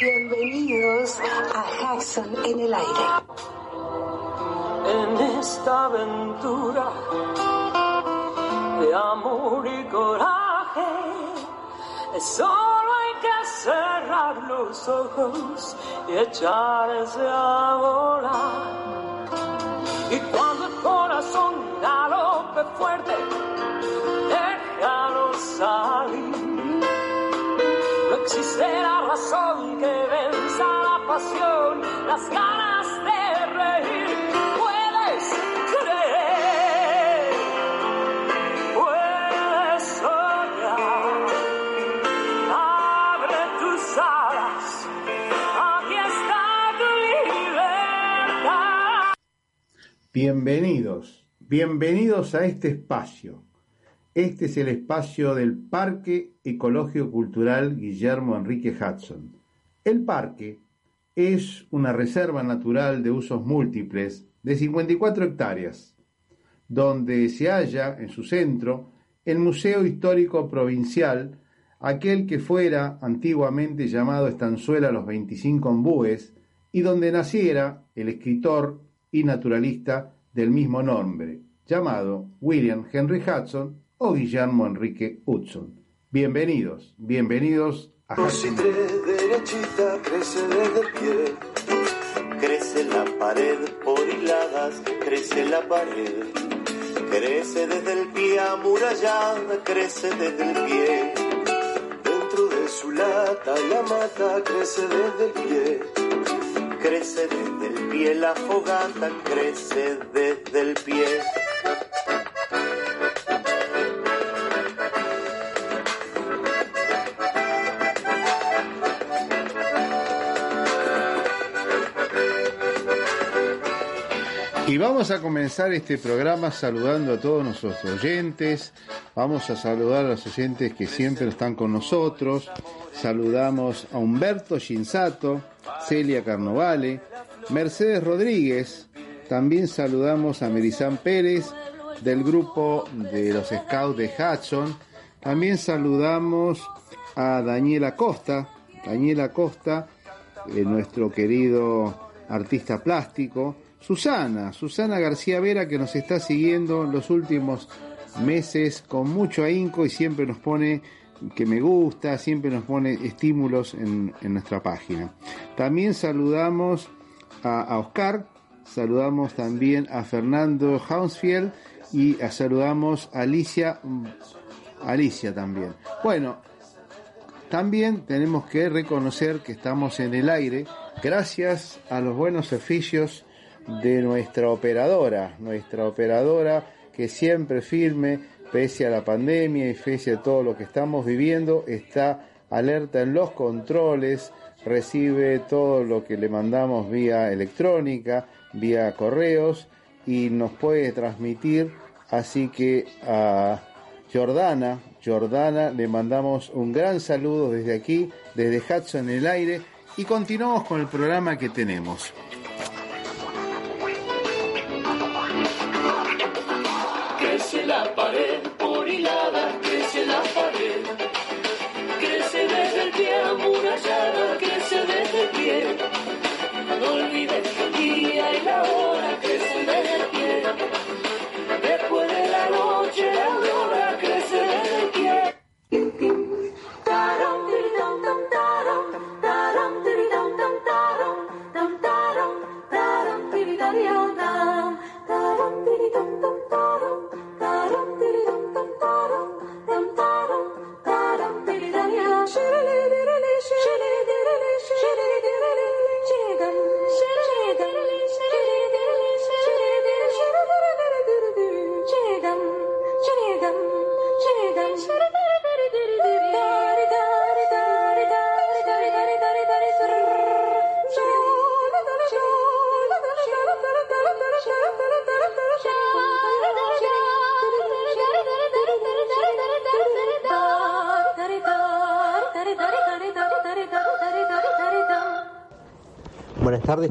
Bienvenidos a Jackson en el aire. En esta aventura de amor y coraje, solo hay que cerrar los ojos y echarse a volar. Y cuando el corazón galope fuerte, déjalo salir. No existe pasión, las ganas de reír. Puedes creer, puedes soñar. Abre tus alas, aquí está tu libertad. Bienvenidos, bienvenidos a este espacio. Este es el espacio del Parque Ecológico Cultural Guillermo Enrique Hudson. El parque es una reserva natural de usos múltiples de 54 hectáreas, donde se halla en su centro el Museo Histórico Provincial, aquel que fuera antiguamente llamado Estanzuela los 25 Ombúes, y donde naciera el escritor y naturalista del mismo nombre, llamado William Henry Hudson o Guillermo Enrique Hudson. Bienvenidos, bienvenidos a Hudson. Derechita crece desde el pie. Crece la pared por hiladas, crece la pared. Crece desde el pie amurallada, crece desde el pie. Dentro de su lata la mata crece desde el pie. Crece desde el pie la fogata, crece desde el pie. Y vamos a comenzar este programa saludando a todos nuestros oyentes. Vamos a saludar a los oyentes que siempre están con nosotros. Saludamos a Humberto Shinsato, Celia Carnovale, Mercedes Rodríguez. También saludamos a Merizán Pérez del grupo de los Scouts de Hudson. También saludamos a Daniela Costa. Daniela Costa, eh, nuestro querido artista plástico. Susana, Susana García Vera, que nos está siguiendo en los últimos meses con mucho ahínco y siempre nos pone que me gusta, siempre nos pone estímulos en, en nuestra página. También saludamos a, Oscar, saludamos también a Fernando Hounsfield y saludamos a Alicia, Alicia también. Bueno, también tenemos que reconocer que estamos en el aire gracias a los buenos oficios de nuestra operadora, nuestra operadora que siempre firme, pese a la pandemia y pese a todo lo que estamos viviendo, está alerta en los controles, recibe todo lo que le mandamos vía electrónica, vía correos y nos puede transmitir, así que a Jordana, Jordana, le mandamos un gran saludo desde aquí, desde Hudson en el aire, y continuamos con el programa que tenemos.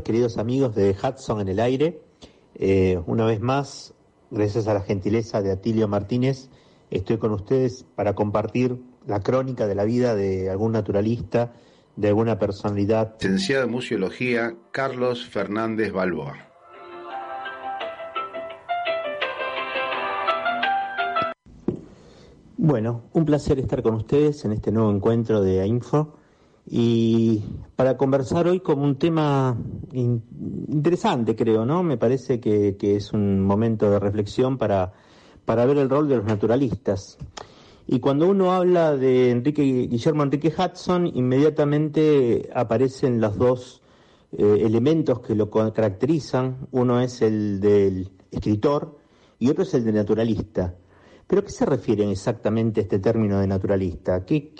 Queridos amigos de Hudson en el aire. Eh, una vez más, gracias a la gentileza de Atilio Martínez, estoy con ustedes para compartir la crónica de la vida de algún naturalista, de alguna personalidad. Licenciado en Museología, Carlos Fernández Balboa. Bueno, un placer estar con ustedes en este nuevo encuentro de Info y para conversar hoy con un tema interesante, creo, ¿no? Me parece que, que es un momento de reflexión para, para ver el rol de los naturalistas. Y cuando uno habla de Enrique Guillermo Enrique Hudson, inmediatamente aparecen los dos eh, elementos que lo caracterizan. Uno es el del escritor y otro es el de naturalista. ¿Pero qué se refiere exactamente a este término de naturalista? ¿Qué,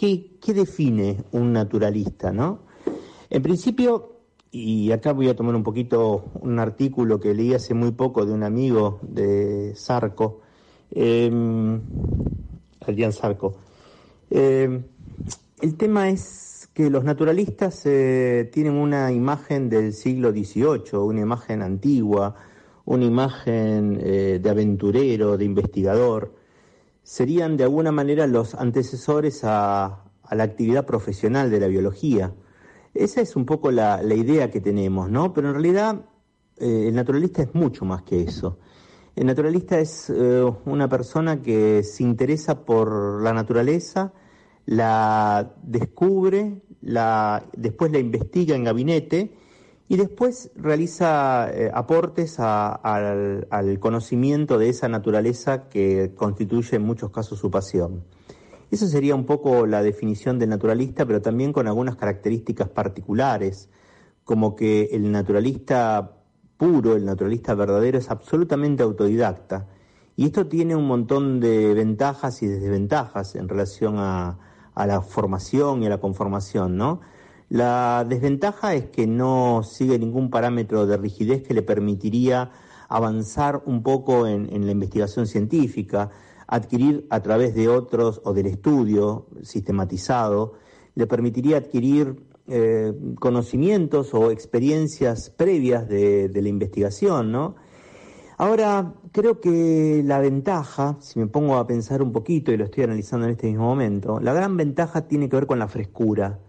define un naturalista, no? En principio, y acá voy a tomar un poquito un artículo que leí hace muy poco de un amigo de Sarco, eh, Adrián Sarco. Eh, el tema es que los naturalistas eh, tienen una imagen del siglo XVIII, una imagen antigua, una imagen eh, de aventurero, de investigador. Serían de alguna manera los antecesores a, la actividad profesional de la biología. Esa es un poco la, idea que tenemos, ¿no? Pero en realidad el naturalista es mucho más que eso. El naturalista es eh, una persona que se interesa por la naturaleza, la descubre, la, después la investiga en gabinete y después realiza eh, aportes al, al, conocimiento de esa naturaleza que constituye en muchos casos su pasión. Eso sería un poco la definición del naturalista, pero también con algunas características particulares, como que el naturalista puro, el naturalista verdadero, es absolutamente autodidacta. Y esto tiene un montón de ventajas y desventajas en relación a, la formación y a la conformación, ¿no? La desventaja es que no sigue ningún parámetro de rigidez que le permitiría avanzar un poco en, la investigación científica, adquirir a través de otros o del estudio sistematizado, le permitiría adquirir eh, conocimientos o experiencias previas de, la investigación, ¿no? Ahora, creo que la ventaja, si me pongo a pensar un poquito y lo estoy analizando en este mismo momento, la gran ventaja tiene que ver con la frescura,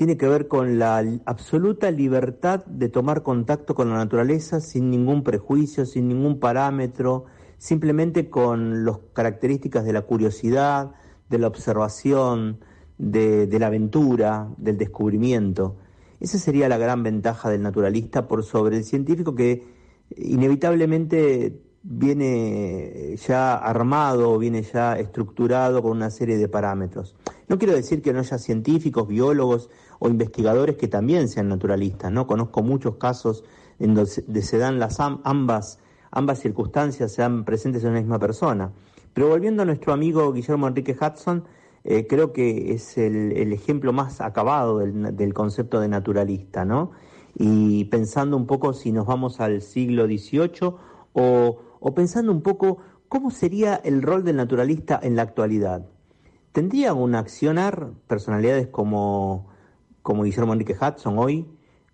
tiene que ver con la absoluta libertad de tomar contacto con la naturaleza sin ningún prejuicio, sin ningún parámetro, simplemente con las características de la curiosidad, de la observación, de, la aventura, del descubrimiento. Esa sería la gran ventaja del naturalista por sobre el científico que inevitablemente viene ya armado, viene ya estructurado con una serie de parámetros. No quiero decir que no haya científicos, biólogos o investigadores que también sean naturalistas, ¿no? Conozco muchos casos en donde se dan las ambas, ambas circunstancias, se dan presentes en una misma persona. Pero volviendo a nuestro amigo Guillermo Enrique Hudson, eh, creo que es el, ejemplo más acabado del, concepto de naturalista, ¿no? Y pensando un poco si nos vamos al siglo XVIII o, pensando un poco cómo sería el rol del naturalista en la actualidad. ¿Tendría un accionar personalidades como, como Guillermo Enrique Hudson hoy,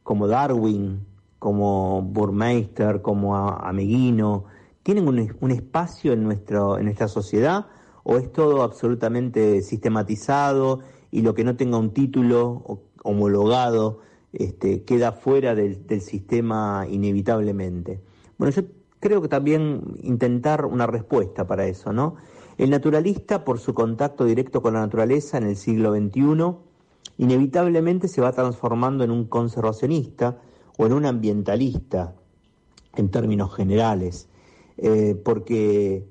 como Darwin, como Burmeister, como Ameguino? ¿Tienen un, un espacio en, nuestro, en nuestra sociedad? o es todo absolutamente sistematizado y lo que no tenga un título homologado este, queda fuera del, sistema inevitablemente. Bueno, yo creo que también intentar una respuesta para eso, ¿no? El naturalista, por su contacto directo con la naturaleza en el siglo XXI, inevitablemente se va transformando en un conservacionista o en un ambientalista, en términos generales, eh, porque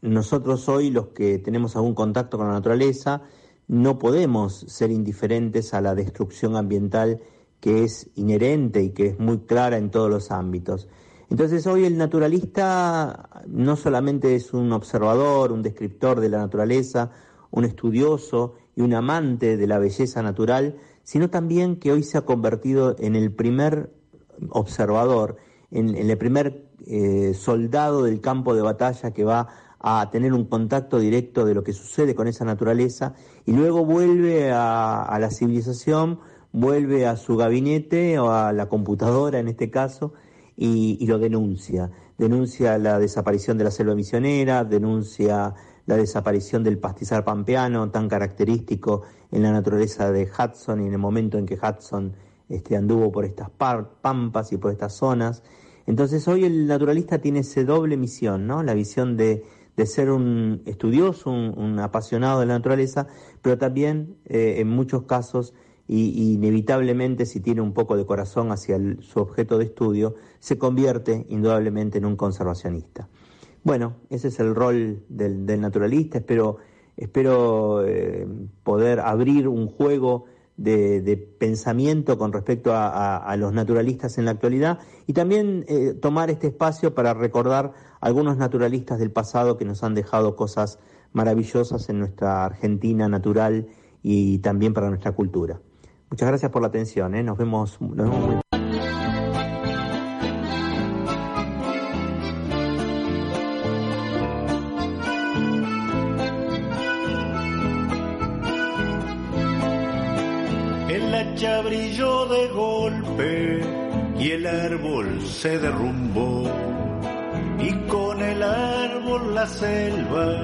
nosotros hoy, los que tenemos algún contacto con la naturaleza, no podemos ser indiferentes a la destrucción ambiental que es inherente y que es muy clara en todos los ámbitos. Entonces hoy el naturalista no solamente es un observador, un descriptor de la naturaleza, un estudioso y un amante de la belleza natural, sino también que hoy se ha convertido en el primer observador, en, el primer eh, soldado del campo de batalla que va a tener un contacto directo de lo que sucede con esa naturaleza y luego vuelve a, la civilización, vuelve a su gabinete o a la computadora en este caso y, lo denuncia. Denuncia la desaparición de la selva misionera, denuncia la desaparición del pastizal pampeano tan característico en la naturaleza de Hudson y en el momento en que Hudson este, anduvo por estas pampas y por estas zonas. Entonces hoy el naturalista tiene esa doble misión, ¿no? La visión de, ser un estudioso, un, apasionado de la naturaleza, pero también eh, en muchos casos y, inevitablemente si tiene un poco de corazón hacia su objeto de estudio, se convierte indudablemente en un conservacionista. Bueno, ese es el rol del, naturalista, espero, eh, poder abrir un juego de, pensamiento con respecto a, los naturalistas en la actualidad y también eh, tomar este espacio para recordar algunos naturalistas del pasado que nos han dejado cosas maravillosas en nuestra Argentina natural y también para nuestra cultura. Muchas gracias por la atención, ¿eh? nos vemos, se derrumbó y con el árbol la selva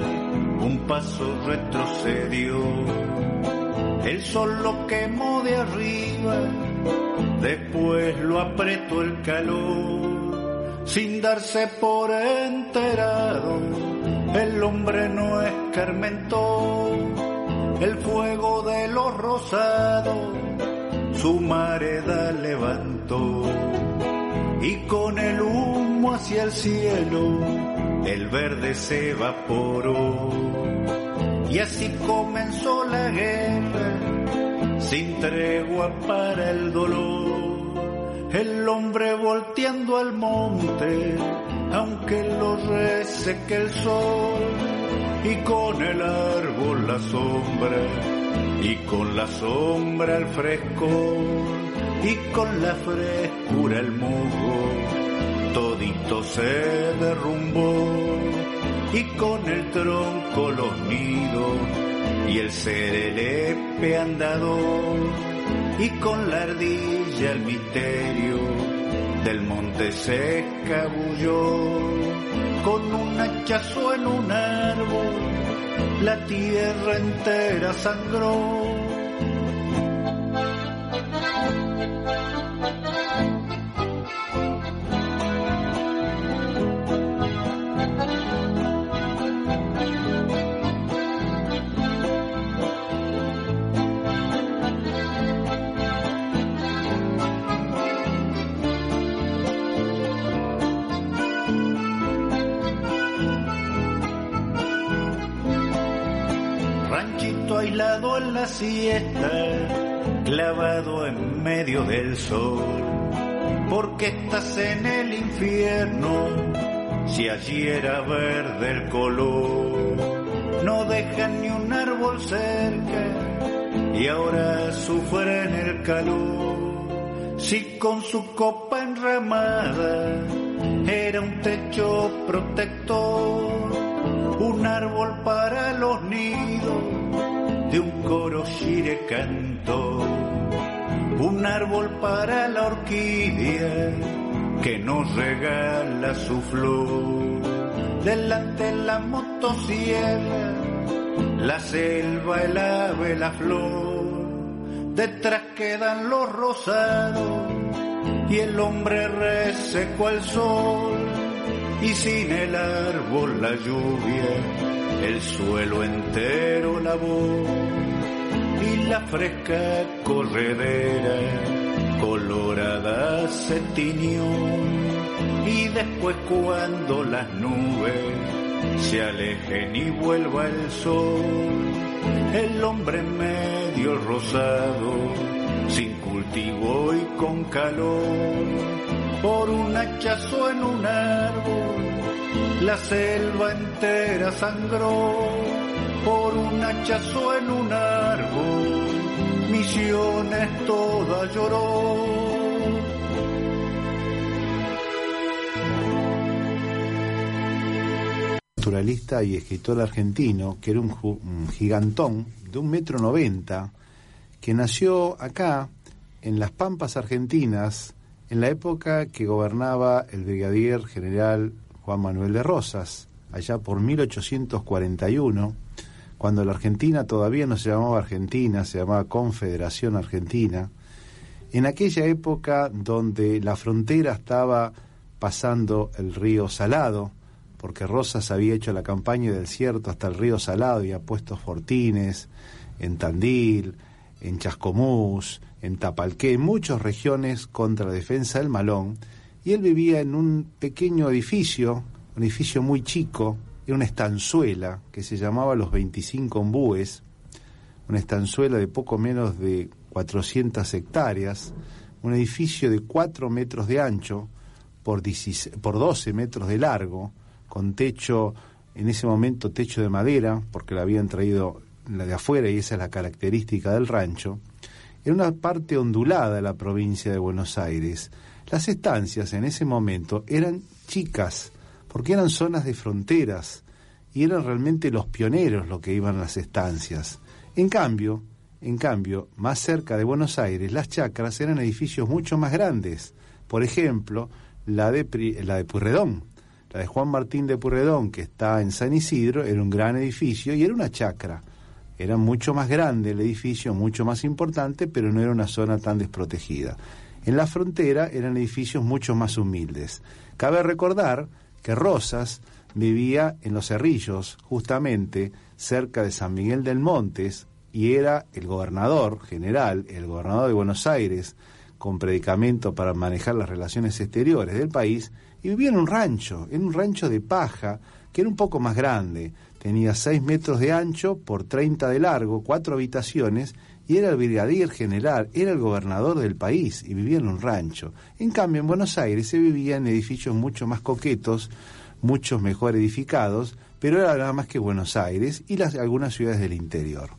un paso retrocedió. El sol lo quemó de arriba, después lo apretó el calor, sin darse por enterado, el hombre no escarmentó. El fuego de los rosados, su mareda levantó y con el humo hacia el cielo, el verde se evaporó y así comenzó la guerra, sin tregua para el dolor. El hombre volteando al monte, aunque lo reseque el sol, y con el árbol la sombra, y con la sombra el fresco, y con la frescura el musgo, todito se derrumbó. Y con el tronco los nidos y el serelepe andador y con la ardilla el misterio del monte se escabulló. Con un hachazo en un árbol la tierra entera sangró siesta, clavado en medio del sol. Porque estás en el infierno, si allí era verde el color. No dejan ni un árbol cerca y ahora sufren el calor. Si con su copa enramada era un techo protector, un árbol para de un coro shire canto, un árbol para la orquídea que nos regala su flor. Delante la motosierra, la selva, el ave, la flor. Detrás quedan los rosados y el hombre reseco al sol. Y sin el árbol la lluvia el suelo entero lavó y la fresca corredera colorada se tiñó. Y después cuando las nubes se alejen y vuelva el sol el hombre medio rosado sin cultivo y con calor por un hachazo en un árbol la selva entera sangró por un hachazo en un árbol, Misiones toda lloró. Naturalista y escritor argentino, que era un, gigantón de un metro noventa, que nació acá, en las Pampas Argentinas, en la época que gobernaba el brigadier general Juan Manuel de Rosas, allá por 1841, cuando la Argentina todavía no se llamaba Argentina, se llamaba Confederación Argentina, en aquella época donde la frontera estaba pasando el río Salado, porque Rosas había hecho la campaña del desierto hasta el río Salado y ha puesto fortines en Tandil, en Chascomús, en Tapalqué, en muchas regiones contra la defensa del Malón, y él vivía en un pequeño edificio, un edificio muy chico, era una estanzuela que se llamaba Los 25 Ombúes, una estanzuela de poco menos de 400 hectáreas, un edificio de 4 metros de ancho por, por 12 metros de largo, con techo, en ese momento techo de madera, porque la habían traído la de afuera y esa es la característica del rancho, en una parte ondulada de la provincia de Buenos Aires. Las estancias en ese momento eran chicas, porque eran zonas de fronteras y eran realmente los pioneros los que iban a las estancias. En cambio, en cambio, más cerca de Buenos Aires, las chacras eran edificios mucho más grandes. Por ejemplo, la de, la de Purredón, la de Juan Martín de Purredón, que está en San Isidro, era un gran edificio y era una chacra. Era mucho más grande el edificio, mucho más importante, pero no era una zona tan desprotegida. En la frontera eran edificios mucho más humildes. Cabe recordar que Rosas vivía en Los Cerrillos, justamente cerca de San Miguel del Montes, y era el gobernador general, el gobernador de Buenos Aires, con predicamento para manejar las relaciones exteriores del país, y vivía en un rancho, en un rancho de paja, que era un poco más grande, tenía 6 metros de ancho por 30 de largo, cuatro habitaciones, y era el brigadier general, era el gobernador del país y vivía en un rancho. En cambio, en Buenos Aires se vivía en edificios mucho más coquetos, muchos mejor edificados, pero era nada más que Buenos Aires y las, algunas ciudades del interior.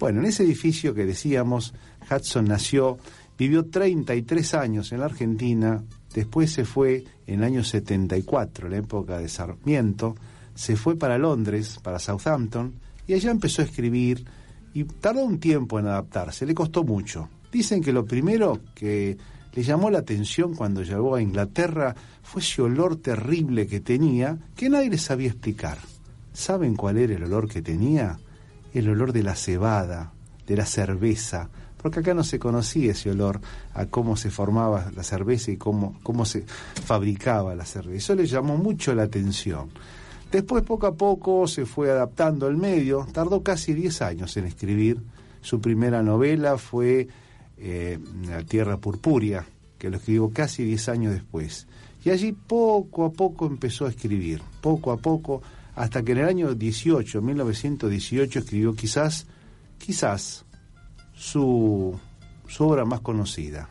Bueno, en ese edificio que decíamos, Hudson nació, vivió 33 años en la Argentina, después se fue en el año 74, en la época de Sarmiento, se fue para Londres, para Southampton, y allá empezó a escribir, y tardó un tiempo en adaptarse, le costó mucho. Dicen que lo primero que le llamó la atención cuando llegó a Inglaterra fue ese olor terrible que tenía que nadie le sabía explicar. ¿Saben cuál era el olor que tenía? El olor de la cebada, de la cerveza, porque acá no se conocía ese olor a cómo se formaba la cerveza y cómo, cómo se fabricaba la cerveza. Eso le llamó mucho la atención. Después, poco a poco, se fue adaptando al medio. Tardó casi 10 años en escribir. Su primera novela fue eh, La Tierra Purpúrea, que lo escribió casi 10 años después. Y allí poco a poco empezó a escribir, poco a poco, hasta que en el año 18, 1918, escribió quizás, quizás, su, su obra más conocida,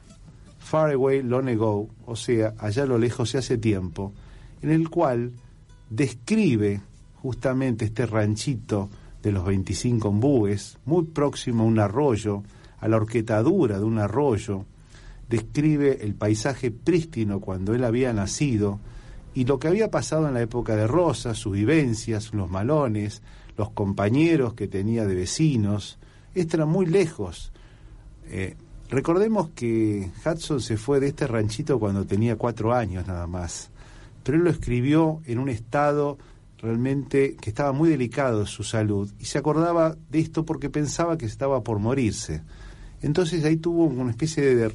Far Away Long Ago, o sea, allá a lo lejos y hace tiempo, en el cual describe justamente este ranchito de los 25 ombúes, muy próximo a un arroyo, a la horquetadura de un arroyo, describe el paisaje prístino cuando él había nacido y lo que había pasado en la época de Rosa, sus vivencias, los malones, los compañeros que tenía de vecinos. Esto era muy lejos. Eh, recordemos que Hudson se fue de este ranchito cuando tenía cuatro años nada más, pero él lo escribió en un estado realmente que estaba muy delicado su salud y se acordaba de esto porque pensaba que estaba por morirse. Entonces ahí tuvo una especie de,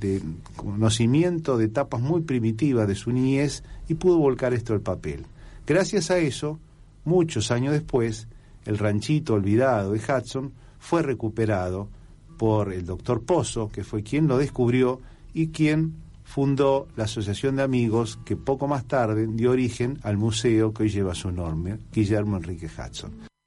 de, conocimiento de etapas muy primitivas de su niñez y pudo volcar esto al papel. Gracias a eso, muchos años después, el ranchito olvidado de Hudson fue recuperado por el doctor Pozo, que fue quien lo descubrió y quien fundó la Asociación de Amigos que poco más tarde dio origen al museo que hoy lleva su nombre, Guillermo Enrique Hudson.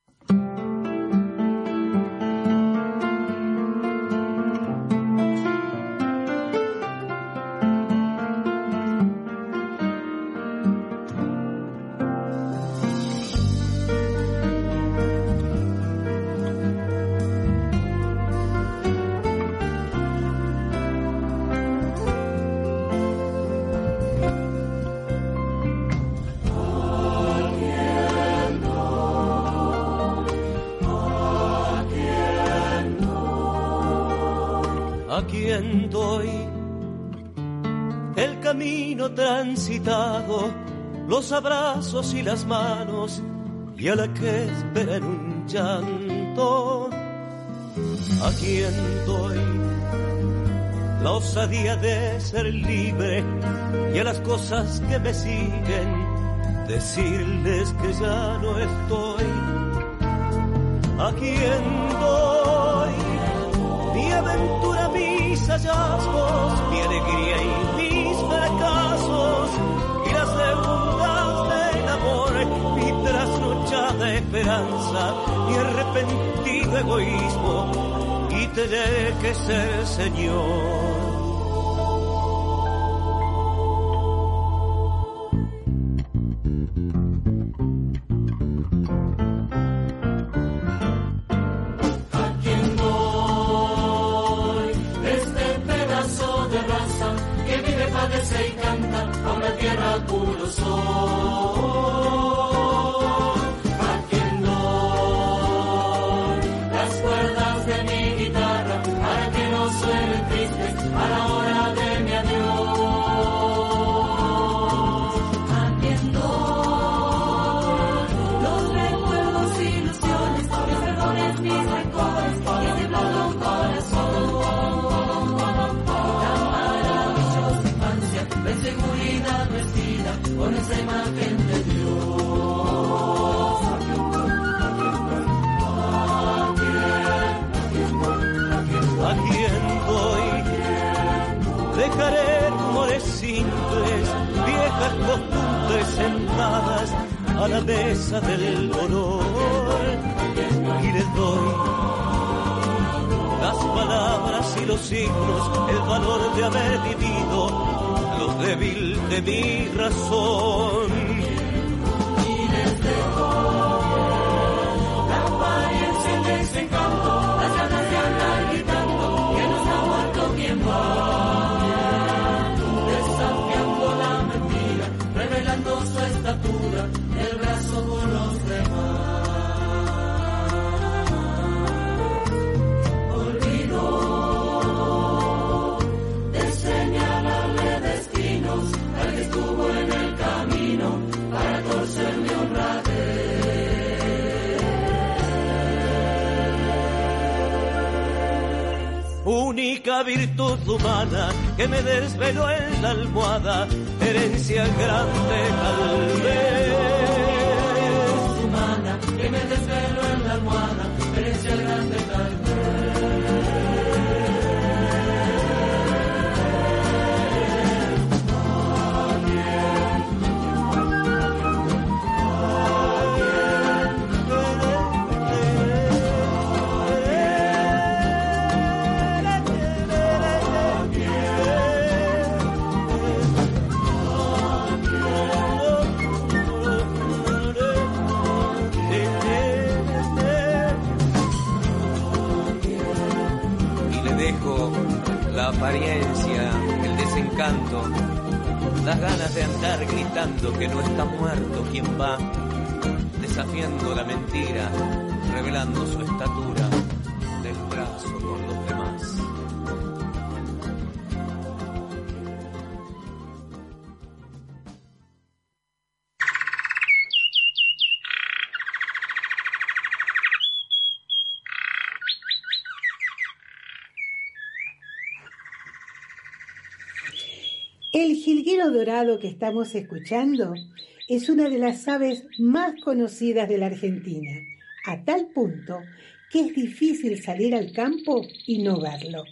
aquí doy el camino transitado, los abrazos y las manos, y a la que espera en un llanto. A Aquí doy la osadía de ser libre, y a las cosas que me siguen, decirles que ya no estoy. A Aquí doy mi aventura mía mis hallazgos, mi alegría y mis fracasos y las segundas del amor, mi trasnochada esperanza y arrepentido egoísmo y tener que ser Señor? del dolor. Y les doy las palabras y los signos, el valor de haber vivido, lo débil de mi razón. Virtud humana que me desveló en la almohada, herencia grande tal vez. Que no está muerto quien va, desafiando la mentira, revelando su estatura Dorado que estamos escuchando es una de las aves más conocidas de la Argentina, a tal punto que es difícil salir al campo y no verlo.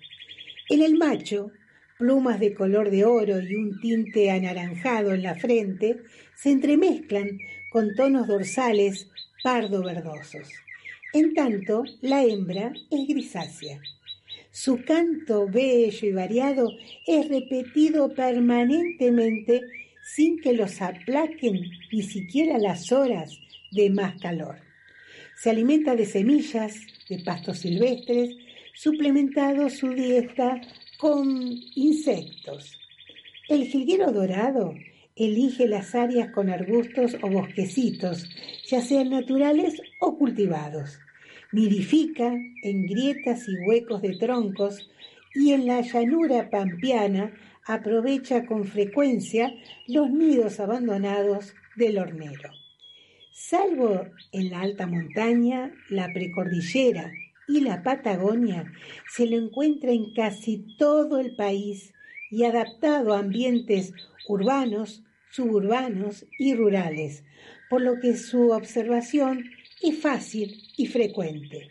En el macho, plumas de color de oro y un tinte anaranjado en la frente se entremezclan con tonos dorsales pardo verdosos. En tanto, la hembra es grisácea. Su canto bello y variado es repetido permanentemente sin que los aplaquen ni siquiera las horas de más calor. Se alimenta de semillas, de pastos silvestres, suplementado su dieta con insectos. El jilguero dorado elige las áreas con arbustos o bosquecitos, ya sean naturales o cultivados nidifica en grietas y huecos de troncos y en la llanura pampeana aprovecha con frecuencia los nidos abandonados del hornero. Salvo en la alta montaña, la precordillera y la Patagonia, se lo encuentra en casi todo el país y adaptado a ambientes urbanos, suburbanos y rurales, por lo que su observación es fácil y frecuente.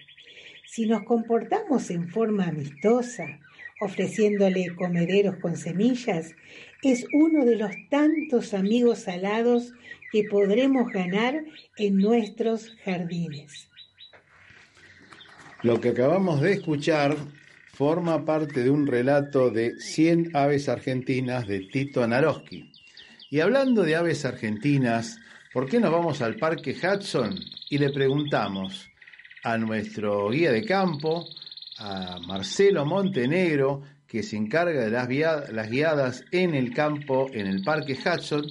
Si nos comportamos en forma amistosa, ofreciéndole comederos con semillas, es uno de los tantos amigos alados que podremos ganar en nuestros jardines. Lo que acabamos de escuchar forma parte de un relato de 100 aves argentinas de Tito Naroski. Y hablando de aves argentinas, ¿por qué no vamos al Parque Hudson y le preguntamos a nuestro guía de campo, a Marcelo Montenegro, que se encarga de las, guiadas en el campo, en el Parque Hudson,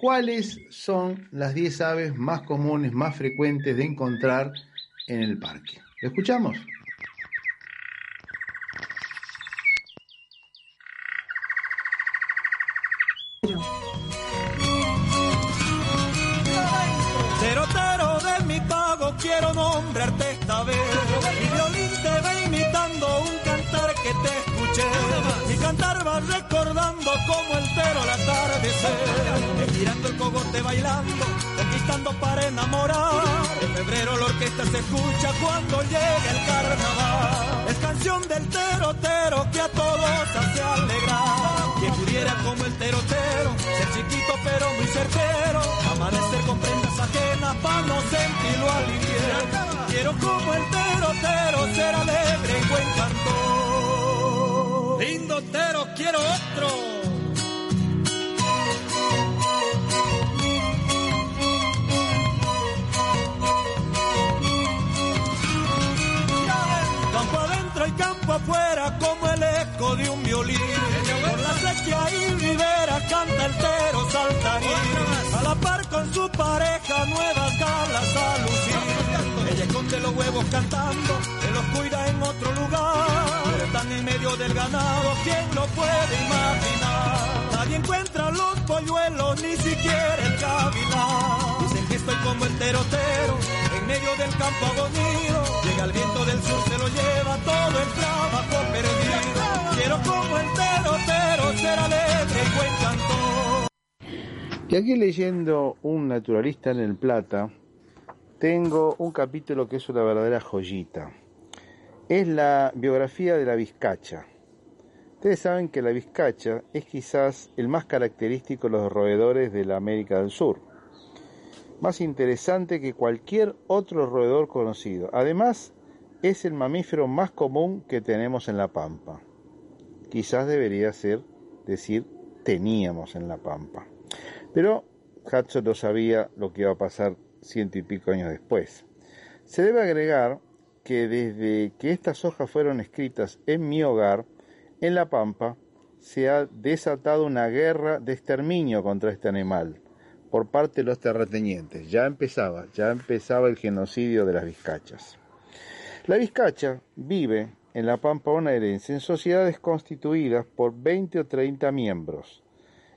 cuáles son las 10 aves más comunes, más frecuentes de encontrar en el parque. ¿Lo escuchamos? Como el tero al atardecer. Girando el cogote bailando, conquistando para enamorar. En febrero la orquesta se escucha cuando llega el carnaval. Es canción del tero, tero que a todos hace alegrar. Quien pudiera como el tero, tero, ser chiquito pero muy certero. Amanecer con prendas ajenas para no sentirlo al. Quiero como el tero, tero, ser alegre y buen cantor. Lindo tero, quiero afuera como el eco de un violín. Por la sequía y ribera canta el tero saltarín. A la par con su pareja nuevas galas a lucir. Ella esconde los huevos cantando, él los cuida en otro lugar. Están en medio del ganado, ¿quién lo puede imaginar? Nadie encuentra los polluelos, ni siquiera el gavilán. Dicen que estoy como el terotero, en medio del campo abonido. Llega el viento del sur, se lo lleva todo el trabajo perdido. Quiero como el ser alegre y buen cantor. Y aquí leyendo Un naturalista en el Plata, tengo un capítulo que es una verdadera joyita. Es la biografía de la vizcacha. Ustedes saben que la vizcacha es quizás el más característico de los roedores de la América del Sur. Más interesante que cualquier otro roedor conocido. Además, es el mamífero más común que tenemos en la Pampa. Quizás debería ser decir teníamos en la Pampa. Pero Hudson no sabía lo que iba a pasar ciento y pico años después. Se debe agregar que desde que estas hojas fueron escritas en mi hogar, en La Pampa, se ha desatado una guerra de exterminio contra este animal por parte de los terratenientes. Ya empezaba, ya empezaba el genocidio de las vizcachas. La vizcacha vive en la Pampa bonaerense en sociedades constituidas por 20 o 30 miembros.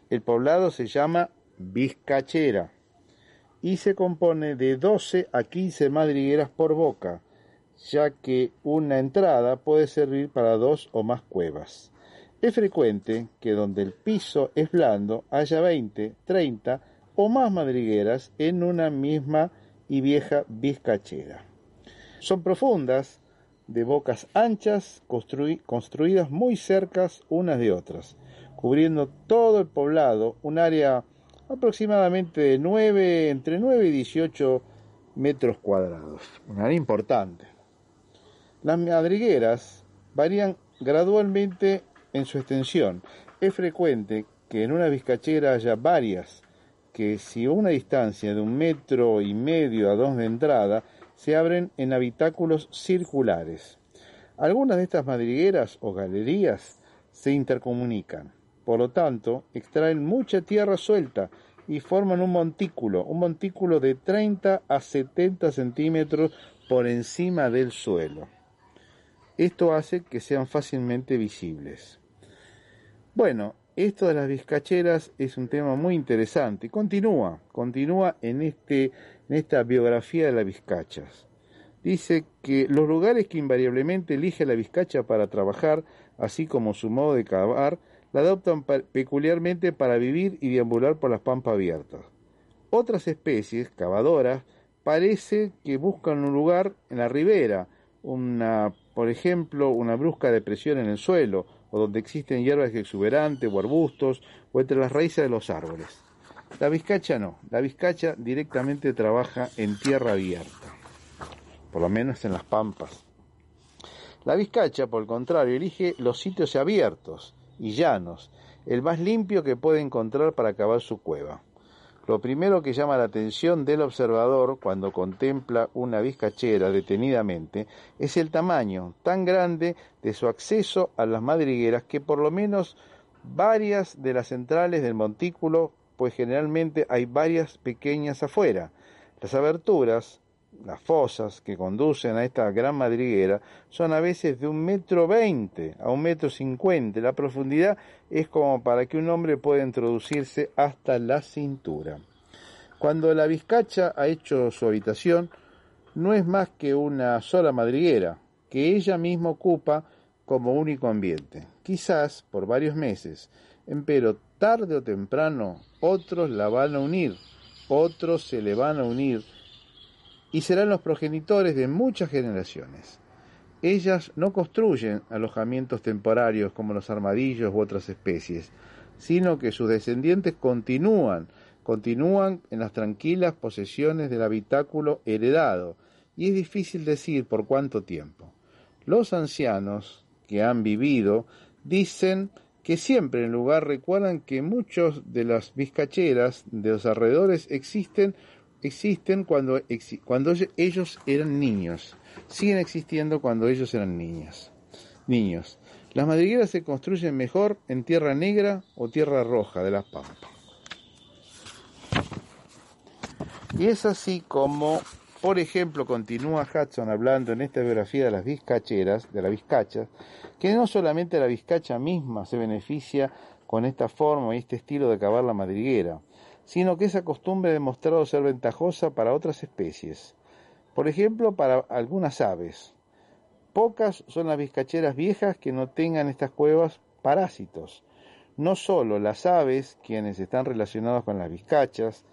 El poblado se llama Vizcachera y se compone de 12 a 15 madrigueras por boca, ya que una entrada puede servir para dos o más cuevas. Es frecuente que donde el piso es blando haya 20, 30 o más madrigueras en una misma y vieja vizcachera. Son profundas, de bocas anchas, construidas muy cercas unas de otras, cubriendo todo el poblado, un área aproximadamente de 9, entre 9 y 18 metros cuadrados, un área importante. Las madrigueras varían gradualmente en su extensión. Es frecuente que en una vizcachera haya varias, que si una distancia de un metro y medio a dos de entrada, se abren en habitáculos circulares. Algunas de estas madrigueras o galerías se intercomunican. Por lo tanto, extraen mucha tierra suelta y forman un montículo, un montículo de 30 a 70 centímetros por encima del suelo. Esto hace que sean fácilmente visibles. Bueno, esto de las vizcacheras es un tema muy interesante. Continúa, continúa en, este, en esta biografía de las vizcachas. Dice que los lugares que invariablemente elige la vizcacha para trabajar, así como su modo de cavar, la adoptan peculiarmente para vivir y deambular por las pampas abiertas. Otras especies, cavadoras, parece que buscan un lugar en la ribera, una, por ejemplo, una brusca depresión en el suelo, o donde existen hierbas exuberantes o arbustos, o entre las raíces de los árboles. La vizcacha no, la vizcacha directamente trabaja en tierra abierta, por lo menos en las pampas. La vizcacha, por el contrario, elige los sitios abiertos y llanos, el más limpio que puede encontrar para cavar su cueva. Lo primero que llama la atención del observador cuando contempla una vizcachera detenidamente es el tamaño tan grande de su acceso a las madrigueras que por lo menos varias de las centrales del montículo, pues generalmente hay varias pequeñas afuera. Las aberturas las fosas que conducen a esta gran madriguera son a veces de un metro veinte a un metro cincuenta. La profundidad es como para que un hombre pueda introducirse hasta la cintura. Cuando la vizcacha ha hecho su habitación, no es más que una sola madriguera, que ella misma ocupa como único ambiente, quizás por varios meses, pero tarde o temprano otros la van a unir, otros se le van a unir, y serán los progenitores de muchas generaciones. Ellas no construyen alojamientos temporarios como los armadillos u otras especies, sino que sus descendientes continúan, continúan en las tranquilas posesiones del habitáculo heredado, y es difícil decir por cuánto tiempo. Los ancianos que han vivido dicen que siempre en el lugar recuerdan que muchos de las vizcacheras de los alrededores existen existen cuando, cuando ellos eran niños, siguen existiendo cuando ellos eran niñas, niños. Las madrigueras se construyen mejor en tierra negra o tierra roja de las pampas. Y es así como, por ejemplo, continúa Hudson hablando en esta biografía de las vizcacheras, de la vizcacha, que no solamente la vizcacha misma se beneficia con esta forma y este estilo de cavar la madriguera, sino que esa costumbre ha demostrado ser ventajosa para otras especies. Por ejemplo, para algunas aves. Pocas son las vizcacheras viejas que no tengan estas cuevas parásitos. No solo las aves, quienes están relacionados con las vizcachas,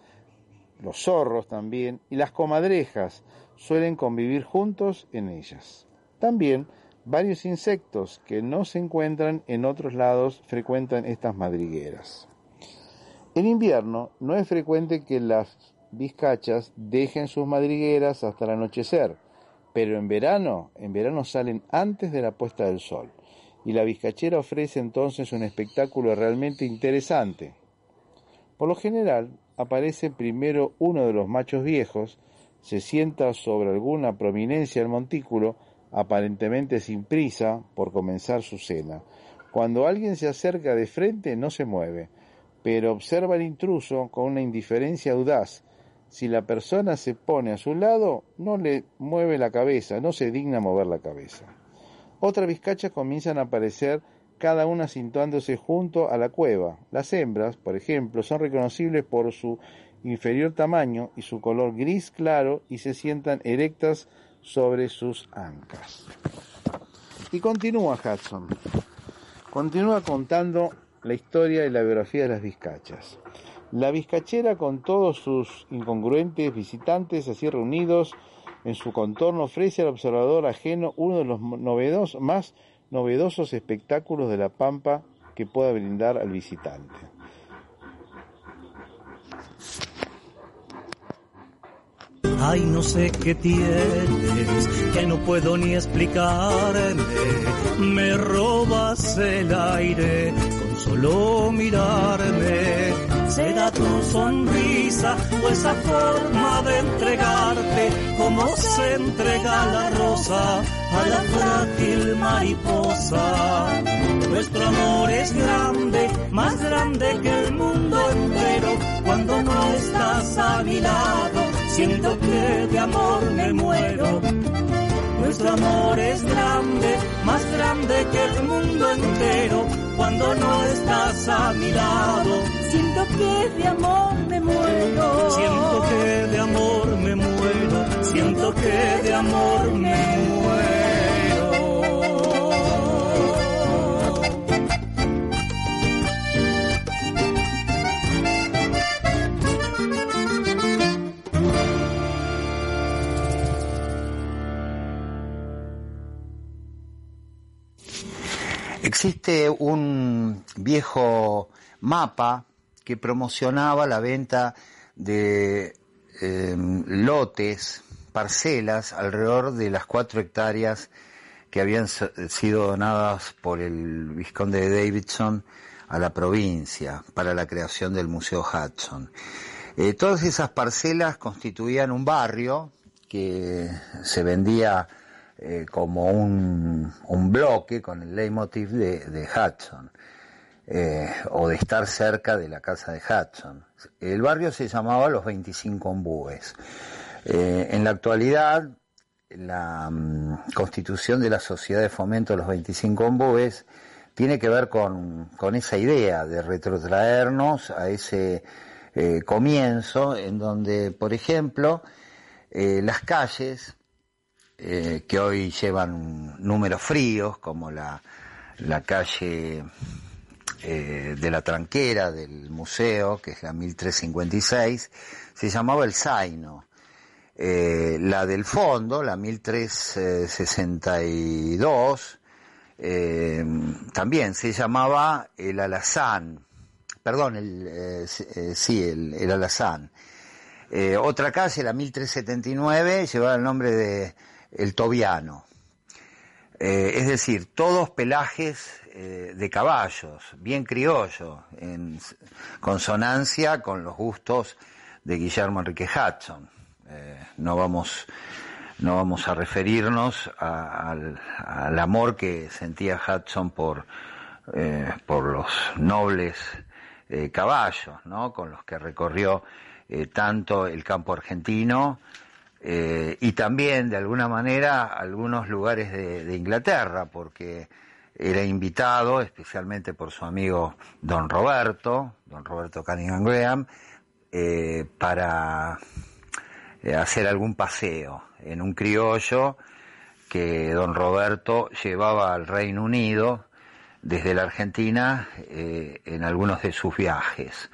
los zorros también, y las comadrejas suelen convivir juntos en ellas. También varios insectos que no se encuentran en otros lados frecuentan estas madrigueras. En invierno no es frecuente que las vizcachas dejen sus madrigueras hasta el anochecer, pero en verano, en verano salen antes de la puesta del sol, y la vizcachera ofrece entonces un espectáculo realmente interesante. Por lo general, aparece primero uno de los machos viejos, se sienta sobre alguna prominencia del montículo, aparentemente sin prisa por comenzar su cena. Cuando alguien se acerca de frente no se mueve, pero observa al intruso con una indiferencia audaz. Si la persona se pone a su lado, no le mueve la cabeza, no se digna mover la cabeza. Otras vizcachas comienzan a aparecer cada una situándose junto a la cueva. Las hembras, por ejemplo, son reconocibles por su inferior tamaño y su color gris claro y se sientan erectas sobre sus ancas. Y continúa Hudson. Continúa contando la historia y la biografía de las vizcachas. La vizcachera con todos sus incongruentes visitantes así reunidos en su contorno ofrece al observador ajeno uno de los novedosos, más novedosos espectáculos de la pampa que pueda brindar al visitante. Ay, no sé qué tienes, que no puedo ni explicarme. Me robas el aire solo mirarme. Será tu sonrisa o esa forma de entregarte como se entrega la rosa a la frágil mariposa. Nuestro amor es grande, más grande que el mundo entero. Cuando no estás a mi lado, siento que de amor me muero Nuestro amor es grande, más grande que el mundo entero. Cuando no estás a mi lado, siento que de amor me muero. Siento que de amor me muero. Siento que de amor me muero. Existe un viejo mapa que promocionaba la venta de eh, lotes, parcelas, alrededor de las cuatro hectáreas que habían sido donadas por el vizconde de Davidson a la provincia para la creación del Museo Hudson. Eh, todas esas parcelas constituían un barrio que se vendía eh, como un, bloque con el leitmotiv de, Hudson, eh, o de estar cerca de la casa de Hudson. El barrio se llamaba Los 25 Ombúes. Eh, en la actualidad, la um, constitución de la Sociedad de Fomento de los 25 Ombúes tiene que ver con, esa idea de retrotraernos a ese comienzo en donde, por ejemplo, las calles eh, que hoy llevan números fríos, como la, la calle eh, de la tranquera del museo, que es la 1356, se llamaba el Zaino. Eh, la del fondo, la 1362, eh, también se llamaba el Alazán, perdón, el, sí, el, el Alazán. otra calle, la 1379, llevaba el nombre de el tobiano. Eh, es decir, todos pelajes eh, de caballos, bien criollo, en consonancia con los gustos de Guillermo Enrique Hudson. Eh, no vamos no vamos a referirnos al, al, amor que sentía Hudson por, por los nobles caballos, ¿no? con los que recorrió tanto el campo argentino eh, y también de alguna manera algunos lugares de, Inglaterra, porque era invitado, especialmente por su amigo Don Roberto, Don Roberto Cunningham Graham, eh, para eh, hacer algún paseo en un criollo que Don Roberto llevaba al Reino Unido desde la Argentina en algunos de sus viajes.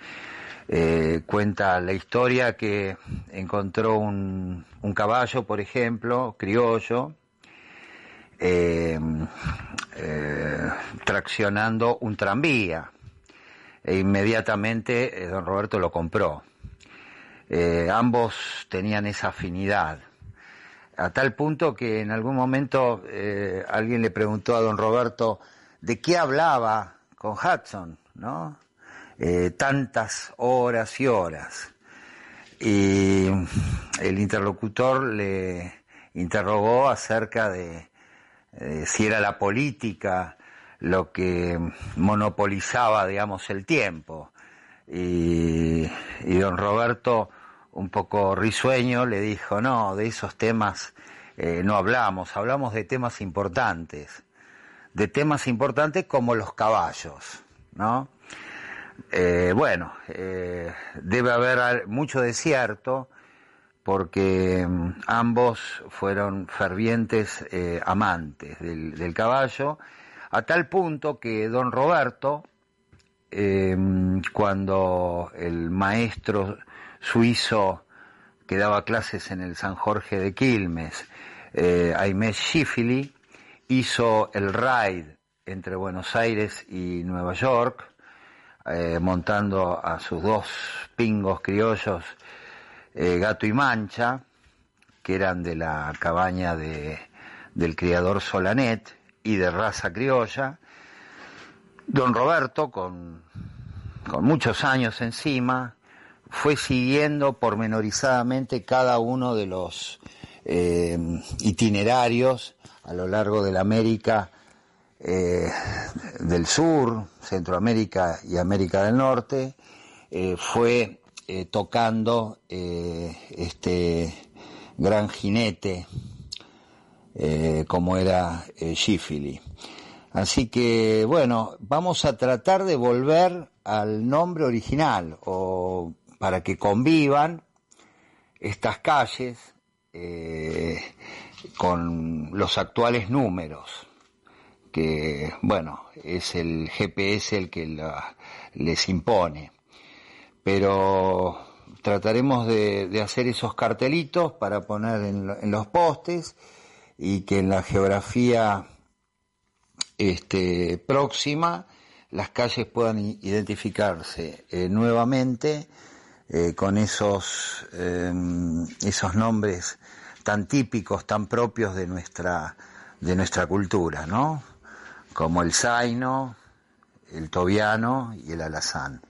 Eh, cuenta la historia que encontró un, un caballo, por ejemplo, criollo, eh, eh, traccionando un tranvía. E inmediatamente don Roberto lo compró. ambos tenían esa afinidad. A tal punto que en algún momento alguien le preguntó a don Roberto de qué hablaba con Hudson, ¿no? Eh, tantas horas y horas. Y el interlocutor le interrogó acerca de si era la política lo que monopolizaba, digamos, el tiempo. Y, y don Roberto, un poco risueño, le dijo, no, de esos temas eh, no hablamos, hablamos de temas importantes, de temas importantes como los caballos, ¿no? Eh, bueno, eh, debe haber mucho desierto porque mm, ambos fueron fervientes eh, amantes del, caballo, a tal punto que don Roberto, em, cuando el maestro suizo que daba clases en el San Jorge de Quilmes, Aimé Schifili, hizo el raid entre Buenos Aires y Nueva York, eh, montando a sus dos pingos criollos, eh, Gato y Mancha, que eran de la cabaña de, del criador Solanet y de raza criolla. Don Roberto, con, con muchos años encima, fue siguiendo pormenorizadamente cada uno de los eh, itinerarios a lo largo de la América eh, del Sur, Centroamérica y América del Norte, eh, fue eh, tocando este gran jinete como era eh, Así que, bueno, vamos a tratar de volver al nombre original, o para que convivan estas calles con los actuales números, que, bueno, es el GPS el que les impone. Pero trataremos de, hacer esos cartelitos para poner en, los postes y que en la geografía este, próxima las calles puedan identificarse eh, nuevamente eh, con esos, em, esos nombres tan típicos, tan propios de nuestra, de nuestra cultura, ¿no? como el zaino, el tobiano y el alazán.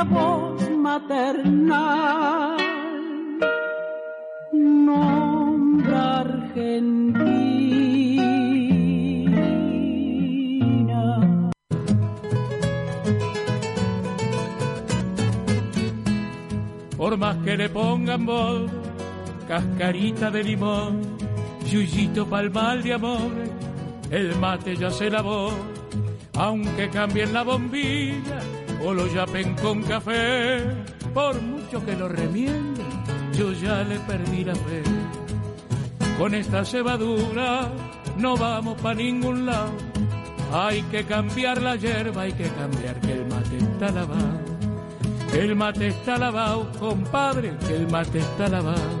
la voz maternal. Nombra Argentina. Por más que le pongan voz, cascarita de limón, yuyito palmal de amor, el mate ya se lavó, aunque cambien la bombilla o lo yapen con café, por mucho que lo remienden, yo ya le perdí la fe. Con esta cebadura no vamos pa' ningún lado, hay que cambiar la hierba, hay que cambiar que el mate está lavado. El mate está lavado, compadre, que el mate está lavado.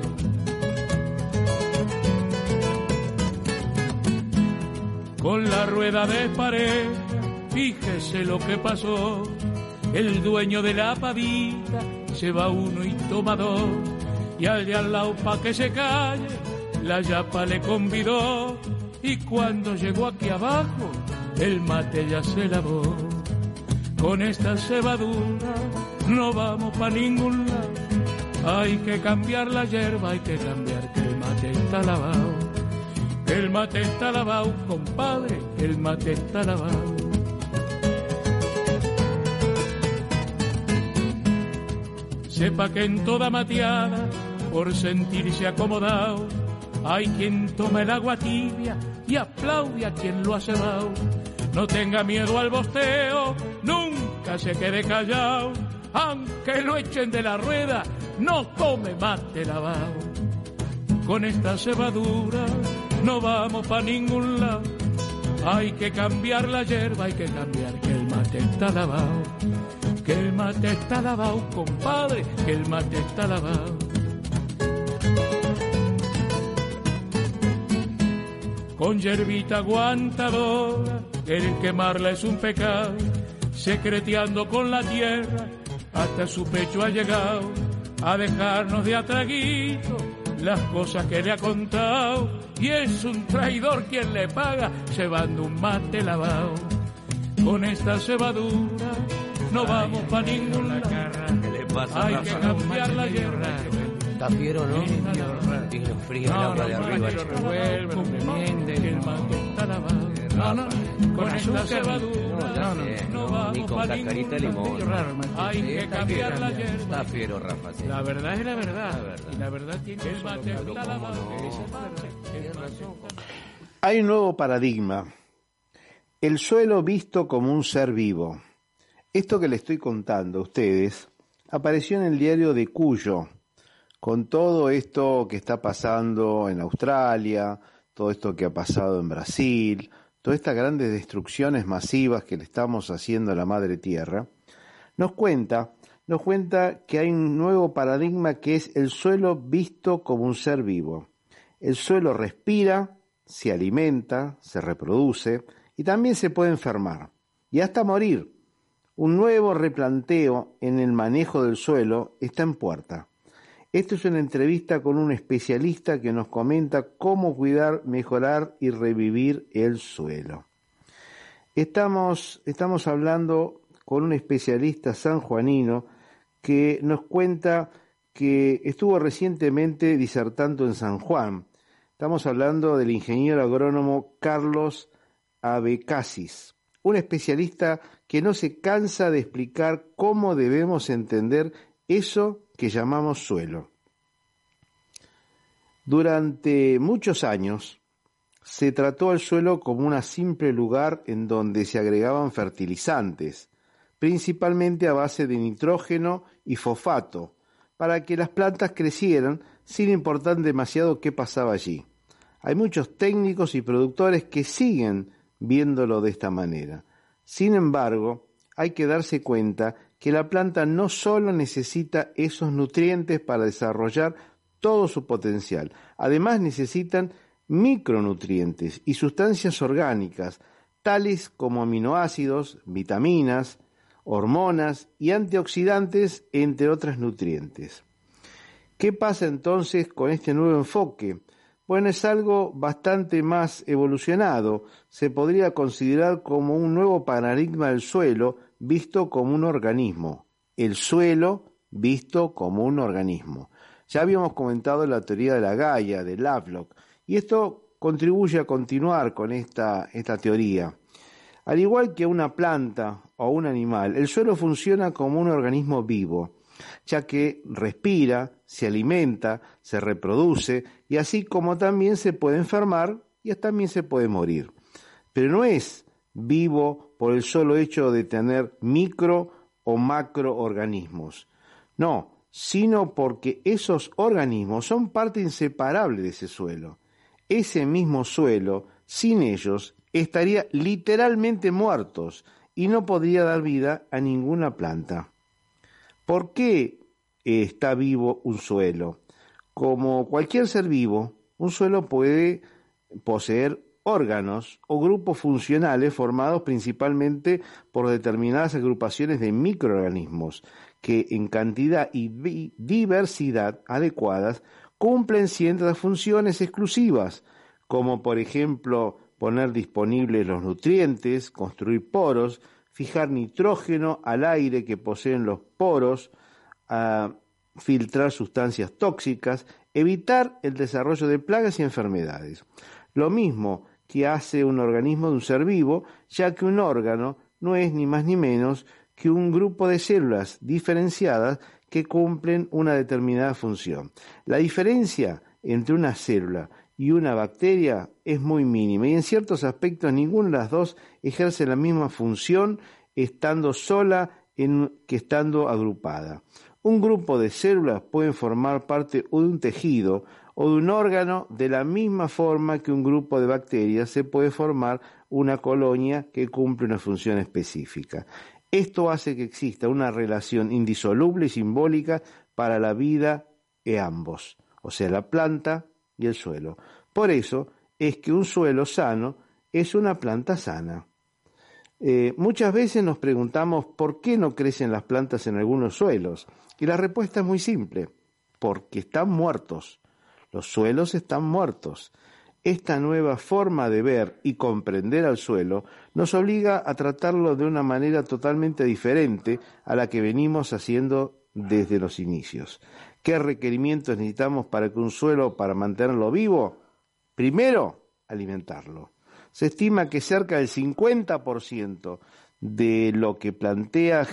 Con la rueda de pared, fíjese lo que pasó. El dueño de la pavita se va uno y toma dos. Y al de al lado pa' que se calle, la yapa le convidó. Y cuando llegó aquí abajo, el mate ya se lavó. Con esta cebadura no vamos pa' ningún lado. Hay que cambiar la hierba, hay que cambiar que el mate está lavado. El mate está lavado, compadre, el mate está lavado. Sepa que en toda mateada, por sentirse acomodado, hay quien toma el agua tibia y aplaude a quien lo ha cebado. No tenga miedo al bosteo, nunca se quede callado, aunque lo echen de la rueda, no tome mate lavado. Con esta cebadura no vamos pa' ningún lado, hay que cambiar la hierba, hay que cambiar que el mate está lavado. Que el mate está lavado, compadre, que el mate está lavado. Con yerbita aguantadora, el quemarla es un pecado, secreteando con la tierra, hasta su pecho ha llegado a dejarnos de atraguito las cosas que le ha contado. Y es un traidor quien le paga, llevando un mate lavado. Con esta cebadura no vamos pa' ningún lado. Hay que cambiar la hierba. Está fiero, ¿no? Y lo frío el agua de arriba. Lo revuelvo, que el mate está lavado. No, no, con esta cebadura No, no, no vamos Ni con cascarita de limón. Hay que cambiar la hierba. Está fiero, Rafa. La verdad es la verdad. La verdad tiene mate está lavado. El mate está Hay un nuevo paradigma. El suelo visto como un ser vivo. Esto que le estoy contando a ustedes apareció en el diario de Cuyo, con todo esto que está pasando en Australia, todo esto que ha pasado en Brasil, todas estas grandes destrucciones masivas que le estamos haciendo a la madre tierra, nos cuenta, nos cuenta que hay un nuevo paradigma que es el suelo visto como un ser vivo. El suelo respira, se alimenta, se reproduce y también se puede enfermar y hasta morir. Un nuevo replanteo en el manejo del suelo está en puerta. Esta es una entrevista con un especialista que nos comenta cómo cuidar, mejorar y revivir el suelo. Estamos, estamos hablando con un especialista sanjuanino que nos cuenta que estuvo recientemente disertando en San Juan. Estamos hablando del ingeniero agrónomo Carlos Abecasis, un especialista que no se cansa de explicar cómo debemos entender eso que llamamos suelo. Durante muchos años se trató al suelo como un simple lugar en donde se agregaban fertilizantes, principalmente a base de nitrógeno y fosfato, para que las plantas crecieran sin importar demasiado qué pasaba allí. Hay muchos técnicos y productores que siguen viéndolo de esta manera. Sin embargo, hay que darse cuenta que la planta no solo necesita esos nutrientes para desarrollar todo su potencial, además necesitan micronutrientes y sustancias orgánicas, tales como aminoácidos, vitaminas, hormonas y antioxidantes, entre otros nutrientes. ¿Qué pasa entonces con este nuevo enfoque? Bueno, es algo bastante más evolucionado. Se podría considerar como un nuevo paradigma del suelo visto como un organismo. El suelo visto como un organismo. Ya habíamos comentado la teoría de la Gaia, de Lovelock, y esto contribuye a continuar con esta, esta teoría. Al igual que una planta o un animal, el suelo funciona como un organismo vivo. ya que respira, se alimenta, se reproduce y así como también se puede enfermar y también se puede morir. Pero no es vivo por el solo hecho de tener micro o macroorganismos. No, sino porque esos organismos son parte inseparable de ese suelo. Ese mismo suelo, sin ellos, estaría literalmente muertos y no podría dar vida a ninguna planta. ¿Por qué está vivo un suelo? Como cualquier ser vivo, un suelo puede poseer órganos o grupos funcionales formados principalmente por determinadas agrupaciones de microorganismos que en cantidad y diversidad adecuadas cumplen ciertas funciones exclusivas, como por ejemplo poner disponibles los nutrientes, construir poros, fijar nitrógeno al aire que poseen los poros, filtrar sustancias tóxicas, evitar el desarrollo de plagas y enfermedades. Lo mismo que hace un organismo de un ser vivo, ya que un órgano no es ni más ni menos que un grupo de células diferenciadas que cumplen una determinada función. La diferencia entre una célula y una bacteria es muy mínima y en ciertos aspectos ninguna de las dos ejerce la misma función estando sola que estando agrupada. Un grupo de células pueden formar parte de un tejido o de un órgano de la misma forma que un grupo de bacterias se puede formar una colonia que cumple una función específica. Esto hace que exista una relación indisoluble y simbólica para la vida de ambos, o sea, la planta y el suelo. Por eso es que un suelo sano es una planta sana. Eh, muchas veces nos preguntamos por qué no crecen las plantas en algunos suelos. Y la respuesta es muy simple, porque están muertos. Los suelos están muertos. Esta nueva forma de ver y comprender al suelo nos obliga a tratarlo de una manera totalmente diferente a la que venimos haciendo desde los inicios. ¿Qué requerimientos necesitamos para que un suelo, para mantenerlo vivo? Primero, alimentarlo. Se estima que cerca del 50% de lo que plantea,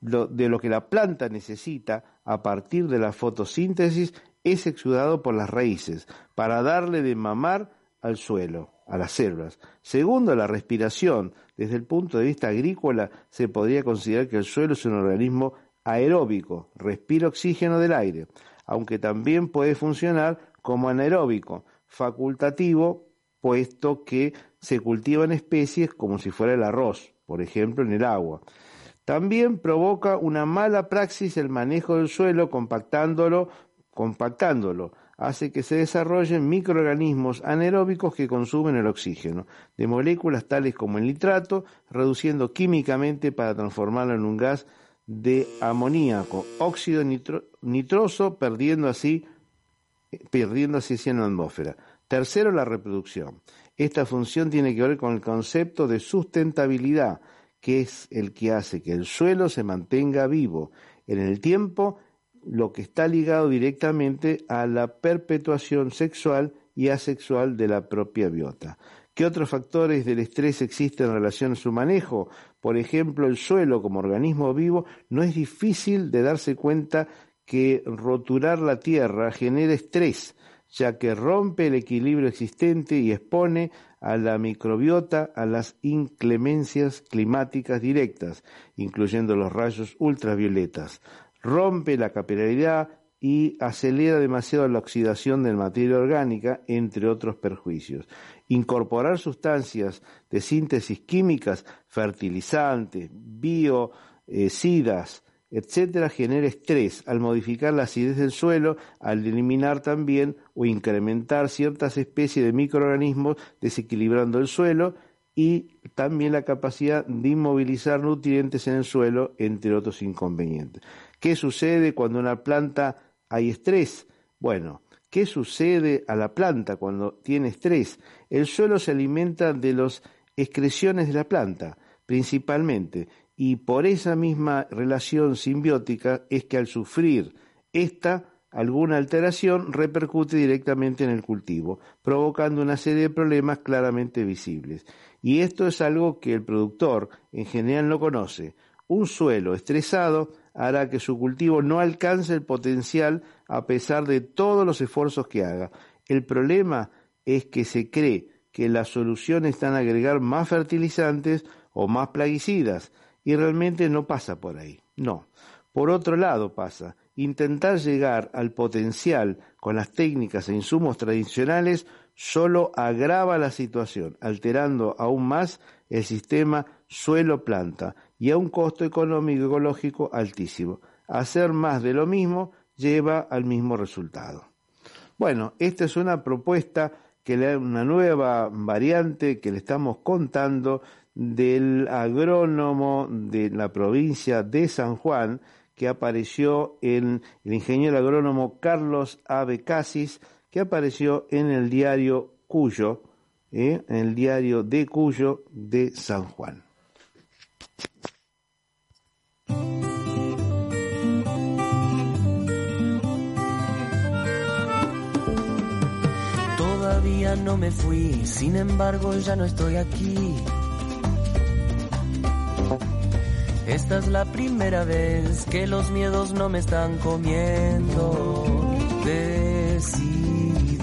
de lo que la planta necesita a partir de la fotosíntesis es exudado por las raíces para darle de mamar al suelo, a las células. Segundo, la respiración. Desde el punto de vista agrícola, se podría considerar que el suelo es un organismo aeróbico, respira oxígeno del aire, aunque también puede funcionar como anaeróbico, facultativo, puesto que se cultivan especies como si fuera el arroz, por ejemplo en el agua. También provoca una mala praxis el manejo del suelo compactándolo, compactándolo, hace que se desarrollen microorganismos anaeróbicos que consumen el oxígeno, de moléculas tales como el nitrato, reduciendo químicamente para transformarlo en un gas de amoníaco, óxido nitroso, perdiendo así, perdiendo así en la atmósfera. Tercero, la reproducción. Esta función tiene que ver con el concepto de sustentabilidad, que es el que hace que el suelo se mantenga vivo en el tiempo, lo que está ligado directamente a la perpetuación sexual y asexual de la propia biota. ¿Qué otros factores del estrés existen en relación a su manejo? Por ejemplo, el suelo como organismo vivo no es difícil de darse cuenta que roturar la tierra genera estrés, ya que rompe el equilibrio existente y expone a la microbiota a las inclemencias climáticas directas, incluyendo los rayos ultravioletas. Rompe la capilaridad y acelera demasiado la oxidación de materia orgánica, entre otros perjuicios. Incorporar sustancias de síntesis químicas, fertilizantes, biocidas, etcétera, genera estrés al modificar la acidez del suelo, al eliminar también o incrementar ciertas especies de microorganismos desequilibrando el suelo y también la capacidad de inmovilizar nutrientes en el suelo, entre otros inconvenientes. ¿Qué sucede cuando una planta hay estrés? Bueno, ¿qué sucede a la planta cuando tiene estrés? El suelo se alimenta de las excreciones de la planta, principalmente, y por esa misma relación simbiótica es que al sufrir esta alguna alteración repercute directamente en el cultivo, provocando una serie de problemas claramente visibles. Y esto es algo que el productor en general no conoce. Un suelo estresado hará que su cultivo no alcance el potencial a pesar de todos los esfuerzos que haga. El problema es que se cree que la solución está en agregar más fertilizantes o más plaguicidas y realmente no pasa por ahí. No. Por otro lado pasa, intentar llegar al potencial con las técnicas e insumos tradicionales solo agrava la situación, alterando aún más el sistema suelo-planta y a un costo económico ecológico altísimo. Hacer más de lo mismo lleva al mismo resultado. Bueno, esta es una propuesta que le una nueva variante que le estamos contando del agrónomo de la provincia de San Juan que apareció en el ingeniero agrónomo Carlos Ave Casis, que apareció en el diario Cuyo, ¿eh? en el diario de Cuyo de San Juan. Todavía no me fui, sin embargo ya no estoy aquí. Esta es la primera vez que los miedos no me están comiendo. Decidir.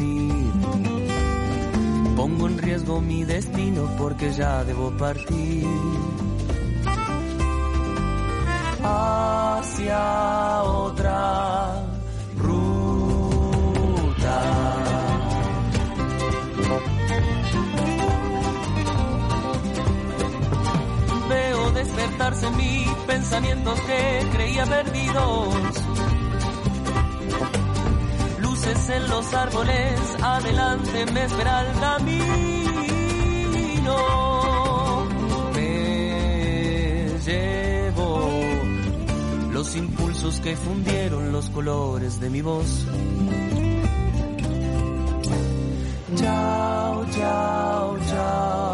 Pongo en riesgo mi destino porque ya debo partir. Hacia otra despertarse mis pensamientos que creía perdidos. Luces en los árboles, adelante me espera el camino. Me llevo los impulsos que fundieron los colores de mi voz. Chao, chao.